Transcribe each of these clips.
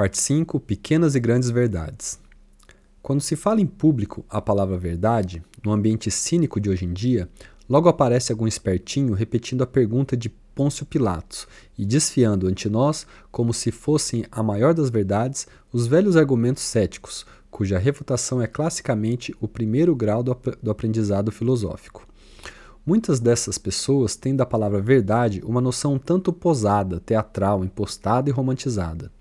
Parte 5 Pequenas e Grandes Verdades. Quando se fala em público a palavra verdade, no ambiente cínico de hoje em dia, logo aparece algum espertinho repetindo a pergunta de Pôncio Pilatos e desfiando ante nós, como se fossem a maior das verdades, os velhos argumentos céticos, cuja refutação é classicamente o primeiro grau do, ap do aprendizado filosófico. Muitas dessas pessoas têm da palavra verdade uma noção tanto posada, teatral, impostada e romantizada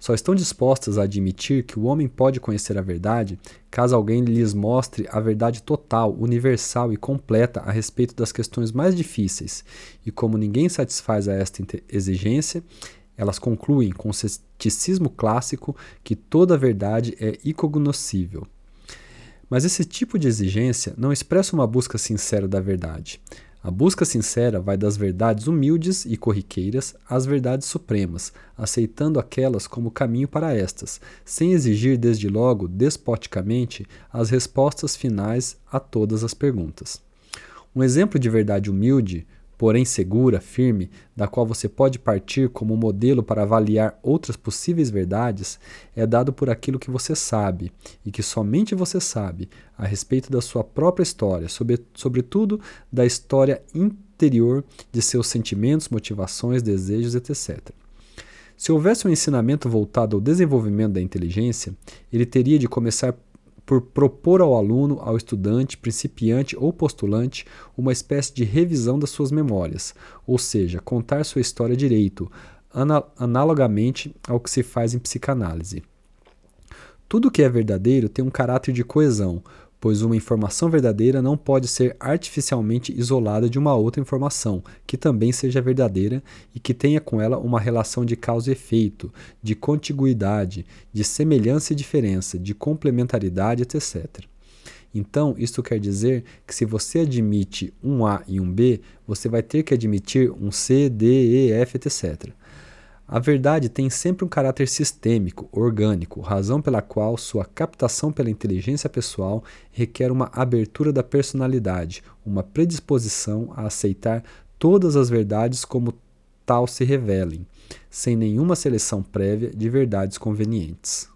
só estão dispostas a admitir que o homem pode conhecer a verdade caso alguém lhes mostre a verdade total, universal e completa a respeito das questões mais difíceis. E como ninguém satisfaz a esta exigência, elas concluem com o ceticismo clássico que toda verdade é incognoscível. Mas esse tipo de exigência não expressa uma busca sincera da verdade. A busca sincera vai das verdades humildes e corriqueiras às verdades supremas, aceitando aquelas como caminho para estas, sem exigir desde logo, despoticamente, as respostas finais a todas as perguntas. Um exemplo de verdade humilde porém segura, firme, da qual você pode partir como modelo para avaliar outras possíveis verdades, é dado por aquilo que você sabe, e que somente você sabe, a respeito da sua própria história, sobre, sobretudo da história interior de seus sentimentos, motivações, desejos, etc. Se houvesse um ensinamento voltado ao desenvolvimento da inteligência, ele teria de começar por propor ao aluno, ao estudante, principiante ou postulante uma espécie de revisão das suas memórias, ou seja, contar sua história direito, analogamente ao que se faz em psicanálise. Tudo que é verdadeiro tem um caráter de coesão, pois uma informação verdadeira não pode ser artificialmente isolada de uma outra informação que também seja verdadeira e que tenha com ela uma relação de causa e efeito, de contiguidade, de semelhança e diferença, de complementaridade, etc. Então, isto quer dizer que se você admite um A e um B, você vai ter que admitir um C, D, E, F, etc. A verdade tem sempre um caráter sistêmico, orgânico, razão pela qual sua captação pela inteligência pessoal requer uma abertura da personalidade, uma predisposição a aceitar todas as verdades como tal se revelem, sem nenhuma seleção prévia de verdades convenientes.